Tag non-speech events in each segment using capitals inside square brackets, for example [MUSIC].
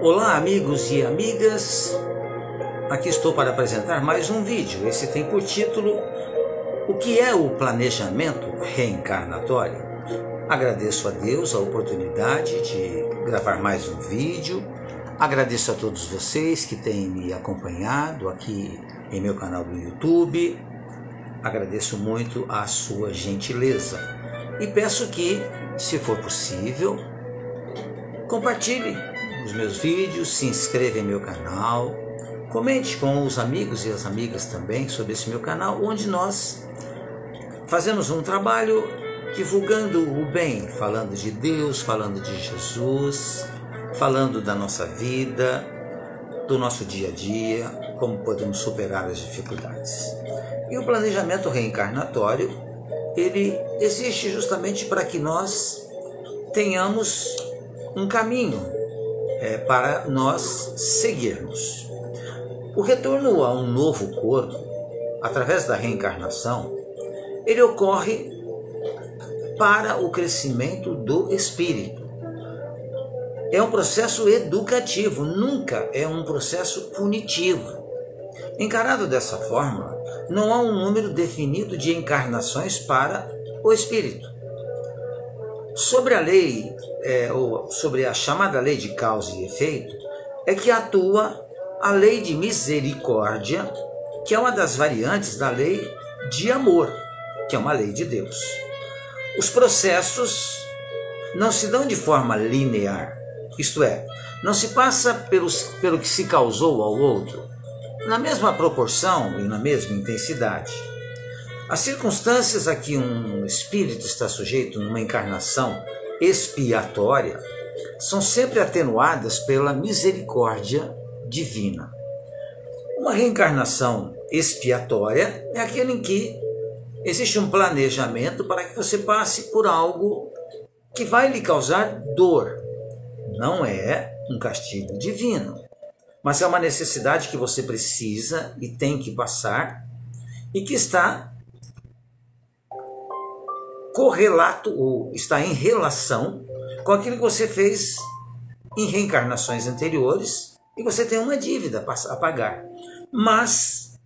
Olá, amigos e amigas. Aqui estou para apresentar mais um vídeo. Esse tem por título O que é o planejamento reencarnatório? Agradeço a Deus a oportunidade de gravar mais um vídeo. Agradeço a todos vocês que têm me acompanhado aqui em meu canal do YouTube. Agradeço muito a sua gentileza e peço que, se for possível, compartilhe os meus vídeos, se inscreva em meu canal, comente com os amigos e as amigas também sobre esse meu canal, onde nós fazemos um trabalho divulgando o bem, falando de Deus, falando de Jesus, falando da nossa vida, do nosso dia a dia, como podemos superar as dificuldades. E o planejamento reencarnatório, ele existe justamente para que nós tenhamos um caminho é, para nós seguirmos. O retorno a um novo corpo, através da reencarnação, ele ocorre para o crescimento do espírito. É um processo educativo, nunca é um processo punitivo. Encarado dessa forma, não há um número definido de encarnações para o espírito. Sobre a lei, é, ou sobre a chamada lei de causa e efeito, é que atua a lei de misericórdia, que é uma das variantes da lei de amor, que é uma lei de Deus. Os processos não se dão de forma linear, isto é, não se passa pelos, pelo que se causou ao outro, na mesma proporção e na mesma intensidade. As circunstâncias a que um espírito está sujeito numa encarnação expiatória são sempre atenuadas pela misericórdia divina. Uma reencarnação expiatória é aquele em que existe um planejamento para que você passe por algo que vai lhe causar dor. Não é um castigo divino, mas é uma necessidade que você precisa e tem que passar e que está correlato ou está em relação com aquilo que você fez em reencarnações anteriores e você tem uma dívida a pagar. Mas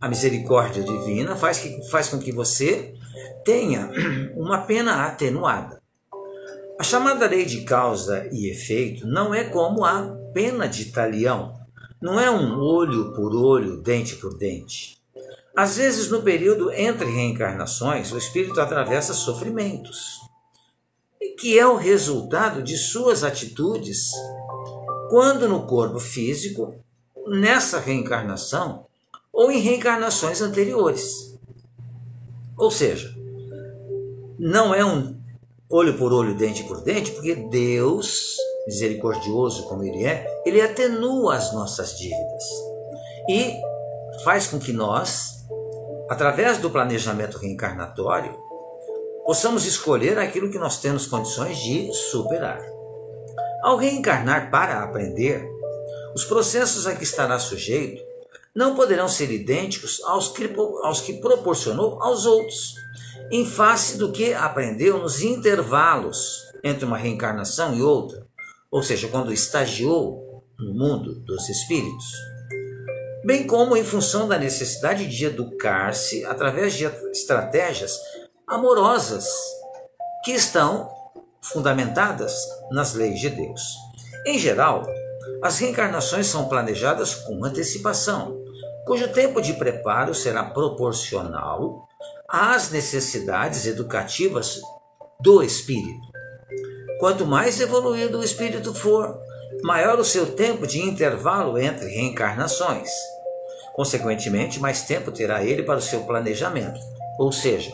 a misericórdia divina faz, que, faz com que você tenha [CLEARS THROAT] uma pena atenuada. A chamada lei de causa e efeito não é como a pena de talião. Não é um olho por olho, dente por dente. Às vezes, no período entre reencarnações, o espírito atravessa sofrimentos, que é o resultado de suas atitudes. Quando no corpo físico, nessa reencarnação ou em reencarnações anteriores. Ou seja, não é um olho por olho, dente por dente, porque Deus, misericordioso como Ele é, Ele atenua as nossas dívidas. E faz com que nós através do planejamento reencarnatório, possamos escolher aquilo que nós temos condições de superar. Ao reencarnar para aprender, os processos a que estará sujeito não poderão ser idênticos aos que, aos que proporcionou aos outros, em face do que aprendeu nos intervalos entre uma reencarnação e outra, ou seja, quando estagiou no mundo dos espíritos bem como em função da necessidade de educar-se através de estratégias amorosas que estão fundamentadas nas leis de Deus. Em geral, as reencarnações são planejadas com antecipação, cujo tempo de preparo será proporcional às necessidades educativas do espírito. Quanto mais evoluído o espírito for, maior o seu tempo de intervalo entre reencarnações. Consequentemente, mais tempo terá ele para o seu planejamento. Ou seja,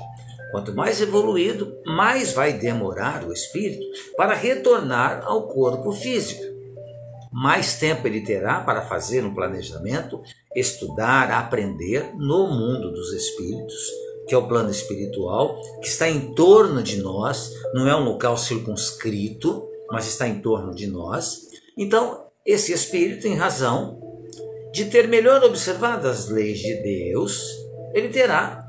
quanto mais evoluído, mais vai demorar o espírito para retornar ao corpo físico. Mais tempo ele terá para fazer um planejamento, estudar, aprender no mundo dos espíritos, que é o plano espiritual, que está em torno de nós, não é um local circunscrito, mas está em torno de nós, então, esse espírito, em razão de ter melhor observado as leis de Deus, ele terá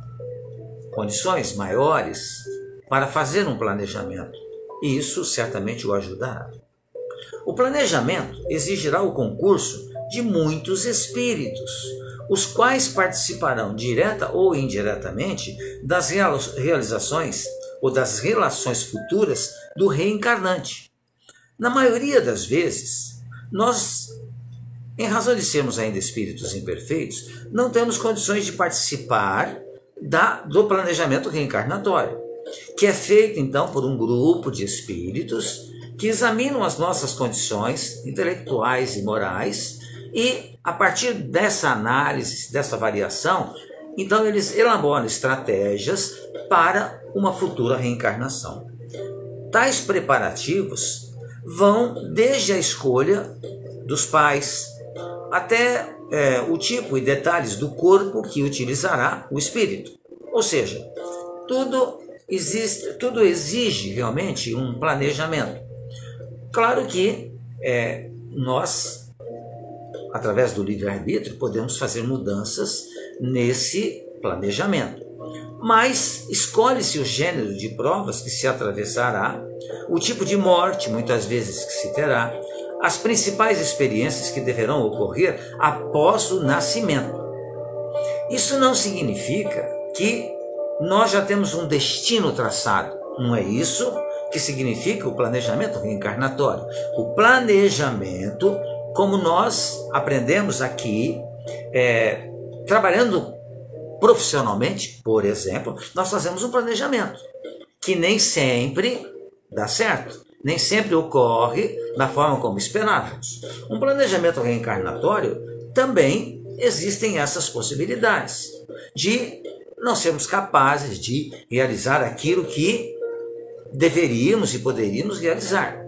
condições maiores para fazer um planejamento. E isso certamente o ajudará. O planejamento exigirá o concurso de muitos espíritos, os quais participarão direta ou indiretamente das realizações ou das relações futuras do reencarnante. Na maioria das vezes, nós, em razão de sermos ainda espíritos imperfeitos, não temos condições de participar da, do planejamento reencarnatório, que é feito então por um grupo de espíritos que examinam as nossas condições intelectuais e morais e, a partir dessa análise, dessa variação, então eles elaboram estratégias para uma futura reencarnação. Tais preparativos vão desde a escolha dos pais até é, o tipo e detalhes do corpo que utilizará o espírito. Ou seja, tudo existe, tudo exige realmente um planejamento. Claro que é, nós através do livre-arbítrio, podemos fazer mudanças nesse planejamento. Mas escolhe-se o gênero de provas que se atravessará, o tipo de morte, muitas vezes, que se terá, as principais experiências que deverão ocorrer após o nascimento. Isso não significa que nós já temos um destino traçado. Não é isso que significa o planejamento reencarnatório. O planejamento como nós aprendemos aqui, é, trabalhando profissionalmente, por exemplo, nós fazemos um planejamento que nem sempre dá certo, nem sempre ocorre da forma como esperávamos. Um planejamento reencarnatório também existem essas possibilidades de não sermos capazes de realizar aquilo que deveríamos e poderíamos realizar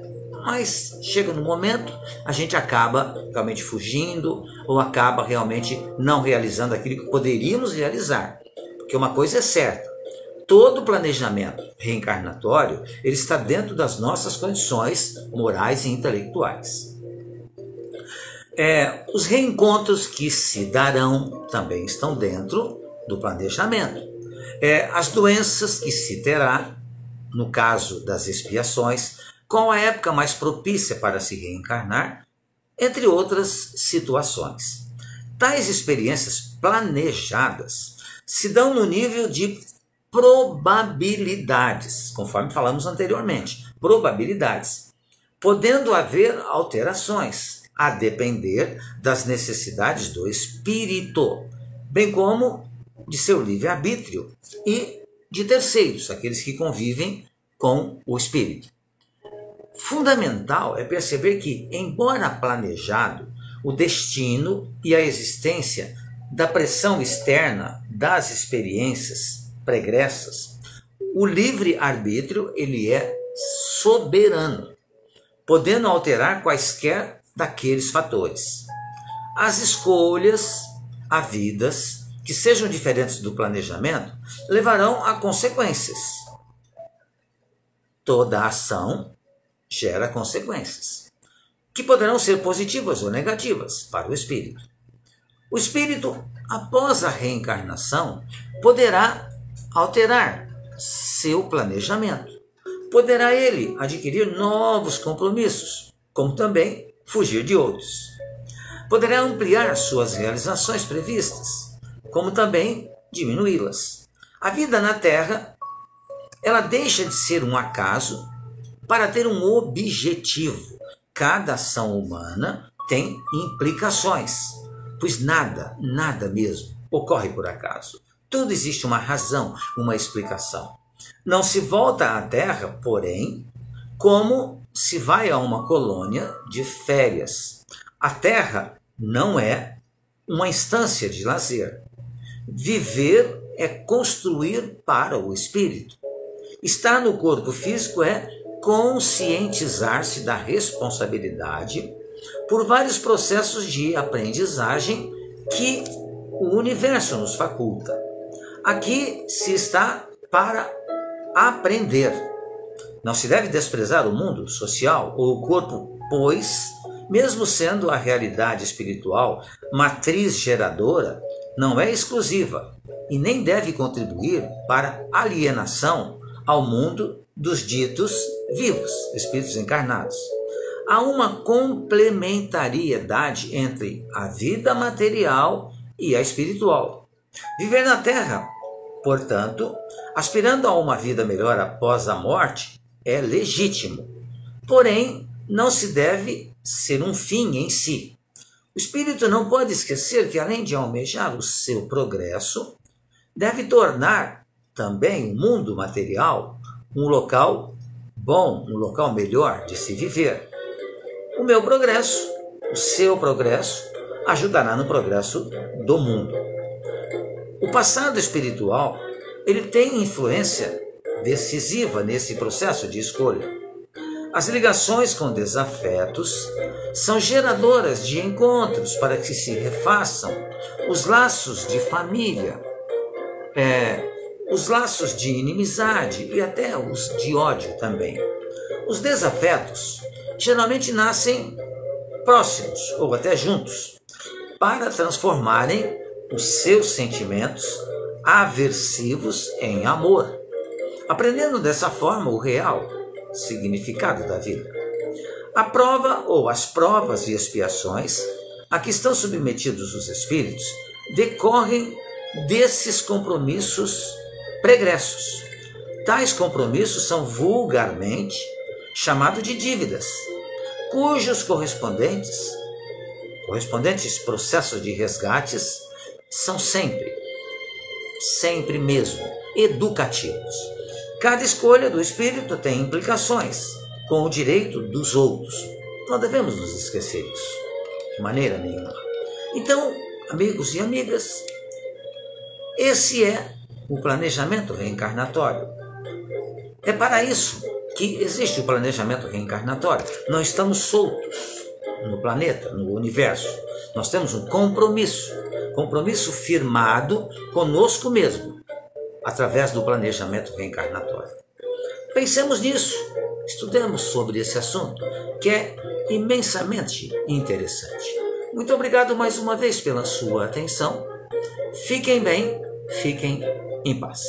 mas chega no momento, a gente acaba realmente fugindo ou acaba realmente não realizando aquilo que poderíamos realizar. Porque uma coisa é certa, todo planejamento reencarnatório ele está dentro das nossas condições morais e intelectuais. É, os reencontros que se darão também estão dentro do planejamento. É, as doenças que se terá, no caso das expiações, qual a época mais propícia para se reencarnar, entre outras situações. Tais experiências planejadas se dão no nível de probabilidades, conforme falamos anteriormente, probabilidades, podendo haver alterações a depender das necessidades do espírito, bem como de seu livre-arbítrio e de terceiros, aqueles que convivem com o espírito. Fundamental é perceber que, embora planejado, o destino e a existência da pressão externa das experiências pregressas, o livre arbítrio ele é soberano, podendo alterar quaisquer daqueles fatores. As escolhas, a vidas que sejam diferentes do planejamento levarão a consequências. Toda ação gera consequências, que poderão ser positivas ou negativas para o espírito. O espírito, após a reencarnação, poderá alterar seu planejamento. Poderá ele adquirir novos compromissos, como também fugir de outros. Poderá ampliar suas realizações previstas, como também diminuí-las. A vida na Terra, ela deixa de ser um acaso para ter um objetivo. Cada ação humana tem implicações, pois nada, nada mesmo, ocorre por acaso. Tudo existe uma razão, uma explicação. Não se volta à Terra, porém, como se vai a uma colônia de férias. A Terra não é uma instância de lazer. Viver é construir para o espírito. Estar no corpo físico é conscientizar-se da responsabilidade por vários processos de aprendizagem que o universo nos faculta. Aqui se está para aprender. Não se deve desprezar o mundo social ou o corpo, pois, mesmo sendo a realidade espiritual matriz geradora, não é exclusiva e nem deve contribuir para alienação ao mundo dos ditos vivos, espíritos encarnados. há uma complementariedade entre a vida material e a espiritual. Viver na Terra, portanto, aspirando a uma vida melhor após a morte, é legítimo. Porém, não se deve ser um fim em si. O espírito não pode esquecer que, além de almejar o seu progresso, deve tornar também o mundo material um local bom, um local melhor de se viver. O meu progresso, o seu progresso, ajudará no progresso do mundo. O passado espiritual, ele tem influência decisiva nesse processo de escolha. As ligações com desafetos são geradoras de encontros para que se refaçam os laços de família, é, os laços de inimizade e até os de ódio também. Os desafetos geralmente nascem próximos ou até juntos para transformarem os seus sentimentos aversivos em amor, aprendendo dessa forma o real significado da vida. A prova ou as provas e expiações a que estão submetidos os espíritos decorrem desses compromissos pregressos. Tais compromissos são vulgarmente chamados de dívidas, cujos correspondentes correspondentes processos de resgates são sempre, sempre mesmo, educativos. Cada escolha do espírito tem implicações com o direito dos outros. Não devemos nos esquecer disso, de maneira nenhuma. Então, amigos e amigas, esse é o planejamento reencarnatório. É para isso que existe o planejamento reencarnatório. Não estamos soltos no planeta, no universo. Nós temos um compromisso, compromisso firmado conosco mesmo, através do planejamento reencarnatório. Pensemos nisso, estudemos sobre esse assunto, que é imensamente interessante. Muito obrigado mais uma vez pela sua atenção. Fiquem bem, fiquem em paz.